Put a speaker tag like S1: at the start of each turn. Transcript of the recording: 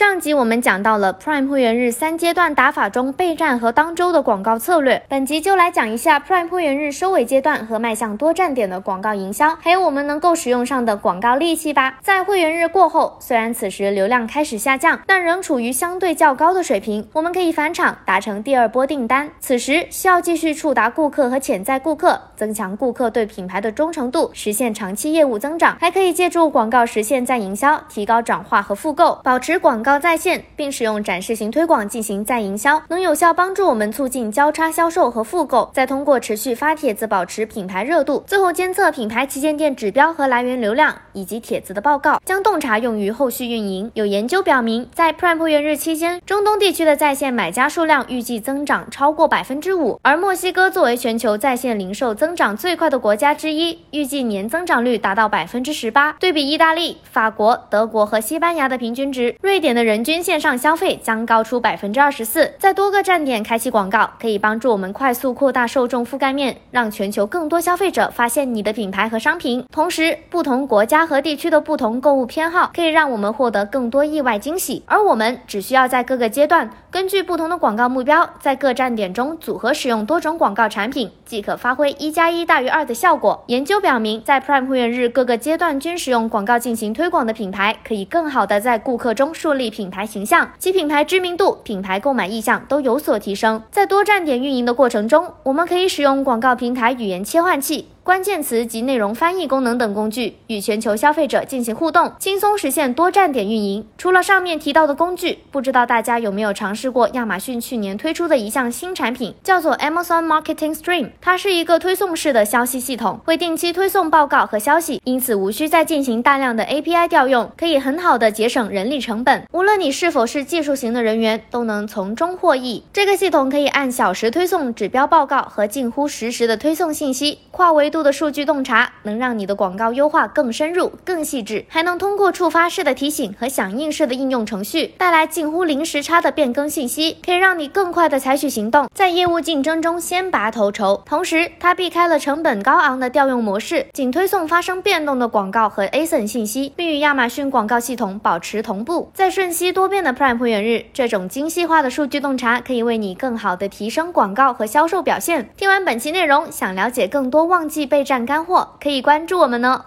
S1: 上集我们讲到了 Prime 会员日三阶段打法中备战和当周的广告策略，本集就来讲一下 Prime 会员日收尾阶段和迈向多站点的广告营销，还有我们能够使用上的广告利器吧。在会员日过后，虽然此时流量开始下降，但仍处于相对较高的水平，我们可以返场达成第二波订单。此时需要继续触达顾客和潜在顾客，增强顾客对品牌的忠诚度，实现长期业务增长，还可以借助广告实现再营销，提高转化和复购，保持广告在线，并使用展示型推广进行再营销，能有效帮助我们促进交叉销售和复购。再通过持续发帖子保持品牌热度，最后监测品牌旗舰店指标和来源流量以及帖子的报告，将洞察用于后续运营。有研究表明，在 Prime 员日期间，中东地区的在线买家数量预计增长超过百分之五，而墨西哥作为全球在线零售增长最快的国家之一，预计年增长率达到百分之十八。对比意大利、法国、德国和西班牙的平均值，瑞典的人均线上消费将高出百分之二十四。在多个站点开启广告，可以帮助我们快速扩大受众覆盖面，让全球更多消费者发现你的品牌和商品。同时，不同国家和地区的不同购物偏好，可以让我们获得更多意外惊喜。而我们只需要在各个阶段，根据不同的广告目标，在各站点中组合使用多种广告产品，即可发挥一加一大于二的效果。研究表明，在 Prime 会员日各个阶段均使用广告进行推广的品牌，可以更好的在顾客中树立品牌形象，其品牌知名度、品牌购买意向都有所提升。在多站点运营的过程中，我们可以使用广告平台语言切换器。关键词及内容翻译功能等工具与全球消费者进行互动，轻松实现多站点运营。除了上面提到的工具，不知道大家有没有尝试过亚马逊去年推出的一项新产品，叫做 Amazon Marketing Stream。它是一个推送式的消息系统，会定期推送报告和消息，因此无需再进行大量的 API 调用，可以很好的节省人力成本。无论你是否是技术型的人员，都能从中获益。这个系统可以按小时推送指标报告和近乎实时的推送信息，跨维度的数据洞察，能让你的广告优化更深入、更细致，还能通过触发式的提醒和响应式的应用程序，带来近乎零时差的变更信息，可以让你更快的采取行动，在业务竞争中先拔头筹。同时，它避开了成本高昂的调用模式，仅推送发生变动的广告和 ASIN 信息，并与亚马逊广告系统保持同步。在瞬息多变的 Prime 会员日，这种精细化的数据洞察可以为你更好的提升广告和销售表现。听完本期内容，想了解更多旺季备战干货，可以关注我们哦。